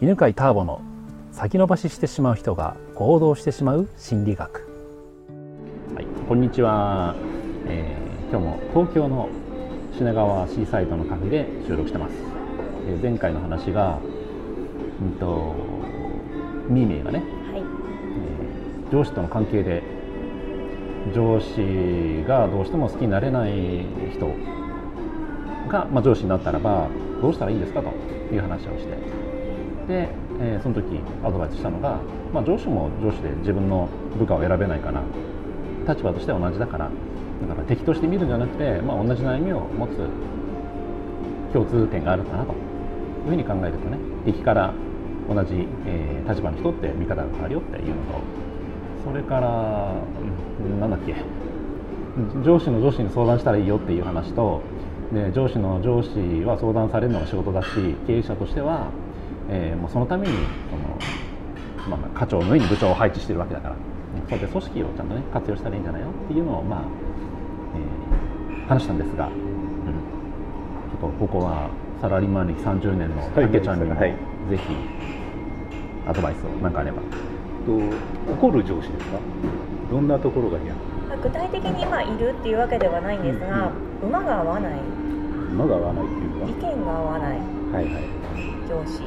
犬飼ターボの先延ばししてしまう人が行動してしまう心理学。はい、こんにちは、えー今日も東京の品川シーサイドのカフェで収録してます、えー前回の話がうんとミーミーがね、はい。えー上司との関係で上司がどうしても好きになれない人が、まあ、上司になったらばどうしたらいいんですかという話をしてで、えーその時アドバイスしたのが、まあ、上司も上司で自分の部下を選べないから立場としては同じだからだから敵として見るんじゃなくて、まあ、同じ悩みを持つ共通点があるかなというふうに考えるとね敵から同じ、えー立場の人って見方が変わるよっていうのとそれから、うんなんだっけ上司の上司に相談したらいいよっていう話とで上司の上司は相談されるのが仕事だし経営者としては、えーもうそのためにその、まあ、課長の上に部長を配置してるわけだから。そうやって組織をちゃんとね活用したらいいんじゃないのっていうのをまあ、えー話したんですが、うん、ちょっとここはサラリーマン歴30年のたけちゃんにもはい。ぜひアドバイスを何かあれば。と怒る上司ですか？どんなところが嫌？まあ具体的に今いるっていうわけではないんですが、馬が合わない、馬が合わないっていうか。意見が合わない。はいはい。上司。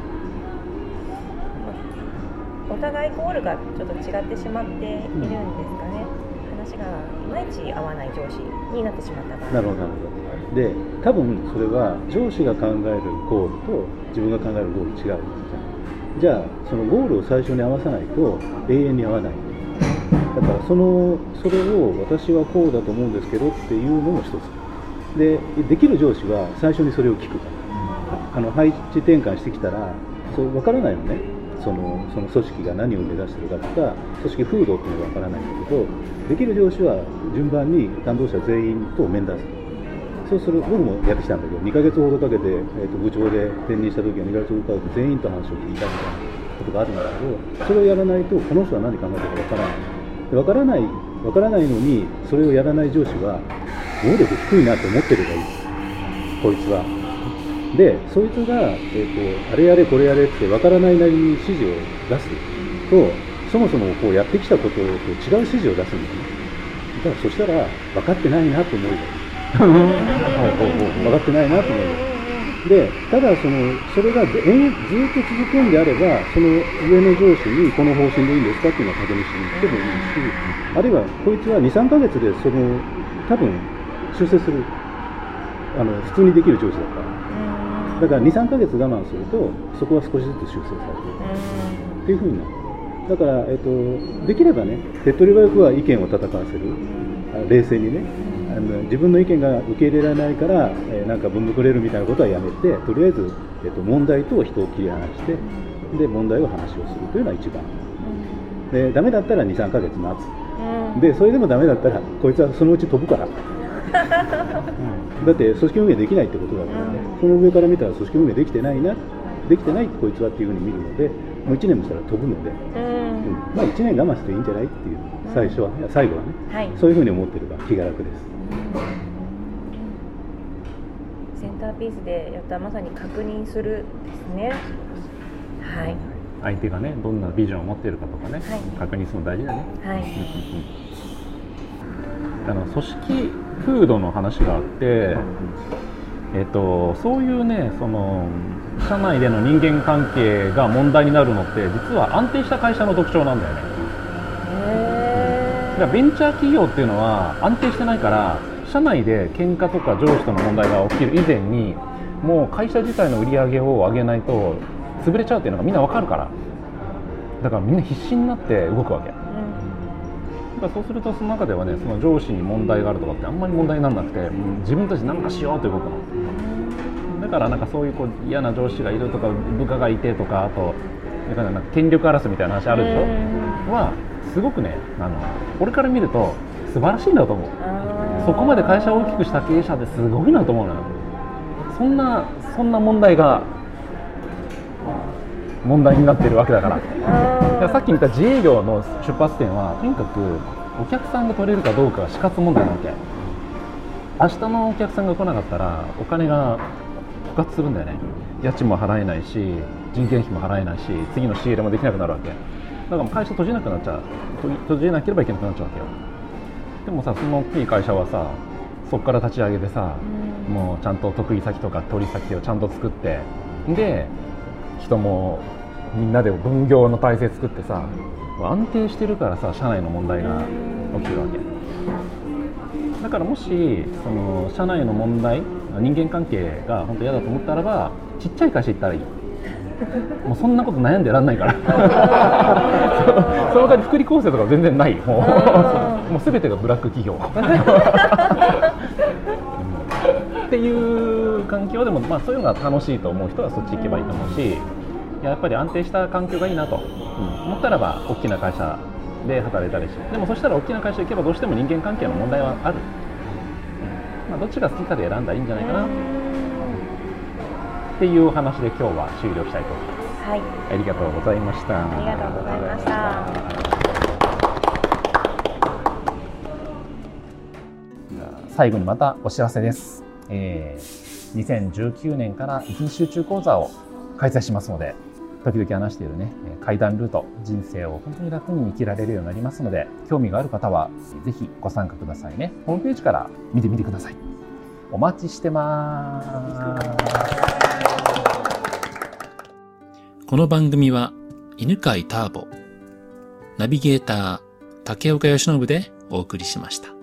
まあお互いゴールがちょっと違ってしまっているんですかね。話がいまいち合わない上司になってしまった場合。なるほどなるほど。で多分それは上司が考えるゴールと自分が考えるゴール違うんですよじゃあそのゴールを最初に合わさないと永遠に合わない。だからそのそれを私はこうだと思うんですけどっていうのも一つでできる上司は最初にそれを聞く。あの配置転換してきたらそう分からないのね。そのその組織が何を目指してるかとか組織風土っていうのが分からないんだけどできる上司は順番に担当者全員と面談する。そうする僕もやってきたんだけど2ヶ月ほどかけて、えー、と部長で転任した時は2ヶ月ほどかけて全員と話を聞いたみたいなことがあるんだけどそれをやらないとこの人は何考えてるか分からない。で分からない分からないのにそれをやらない上司は能力低いなと思ってればいい。こいつは。でそいつが、えー、とあれやれこれやれって分からないなりに指示を出す。とそもそもこうやってきたことと違う指示を出すんだよね。だからそしたら分かってないなと思えば いい分かってないなと思います。で、ただその、それがずっと続くんであれば、その上の上司にこの方針でいいんですかっていうのを確認しに行ってもいいし、あるいはこいつは2、3ヶ月でその、多分修正する、あの普通にできる上司だから。だから2、3ヶ月我慢すると、そこは少しずつ修正されていく。っていうふうになる。だから、えっと、できればね、手っ取り早くは意見を戦わせる、あ冷静にね、あの自分の意見が受け入れられないから、えーなんかぶんぶくれるみたいなことはやめて、とりあえず、えっと、問題と人を切り離して、で問題を話をするというのが一番。で、ダメだったら2、3ヶ月待つ。で、それでもダメだったら、こいつはそのうち飛ぶから。うんだって組織運営できないってことだからね、その上から見たら組織運営できてないな、できてないこいつはっていうふうに見るので、もう1年もしたら飛ぶので、うんうんまあ1年我慢していいんじゃないっていう、最初はね、最後はね、はい。そういうふうに思ってれば気が楽です。センターピースでやったまさに確認するですね。はい。相手がねどんなビジョンを持っているかとかね、はい確認するの大事だね、はい。あの組織風土の話があって、えっと、そういうねその社内での人間関係が問題になるのって実は安定した会社の特徴なんだよね。へだからベンチャー企業っていうのは安定してないから社内で喧嘩とか上司との問題が起きる。以前にもう会社自体の売り上げを上げないと潰れちゃうっていうのがみんなわかるから。だからみんな必死になって動くわけだそうするとその中ではねその上司に問題があるとかってあんまり問題にならなくてうん自分たち何かしようと動くの。だからなんかそういうこう嫌な上司がいるとか部下がいてとかあとだからなんか権力争いみたいな話あるでしょはすごくねあの俺から見ると素晴らしいんだと思う。そこまで会社を大きくした経営者ってすごいなと思うのよ。そんなそんな問題が問題になってるわけだから。さっき見た自営業の出発点はとにかくお客さんが取れるかどうかが死活問題なわけ。明日のお客さんが来なかったらお金が枯渇するんだよね。家賃も払えないし人件費も払えないし次の仕入れもできなくなるわけ。だからもう会社閉じなくなっちゃう。閉じなければいけなくなっちゃうわけよ。でもさその大きい会社はさそこから立ち上げてさもうちゃんと得意先とか取り先をちゃんと作って。で人もみんなで分業の体制作ってさ安定してるからさ社内の問題が起きてるわけ。だからもしその社内の問題人間関係が本当嫌だと思ったらばちっちゃい会社行ったらいい。もうそんなこと悩んでらんないから。その代わり福利厚生とか全然ない。もうもう全てがブラック企業。っていう環境でも、まあ、そういうのが楽しいと思う人はそっち行けばいいと思うしやっぱり安定した環境がいいなと、うん、思ったらば大きな会社で働いたりしでもそしたら大きな会社行けばどうしても人間関係の問題はある、まあ、どっちが好きかで選んだらいいんじゃないかなっていうお話で今日は終了したいと思います。はい、ありがとうございました。ありがとうございました。最後にまたお知らせです。えー、2019年から一日集中講座を開催しますので、時々話しているね、階段ルート、人生を本当に楽に生きられるようになりますので、興味がある方は、ぜひご参加くださいね。ホームページから見てみてください。お待ちしてます。この番組は犬飼ターボ、ナビゲーター竹岡由伸でお送りしました。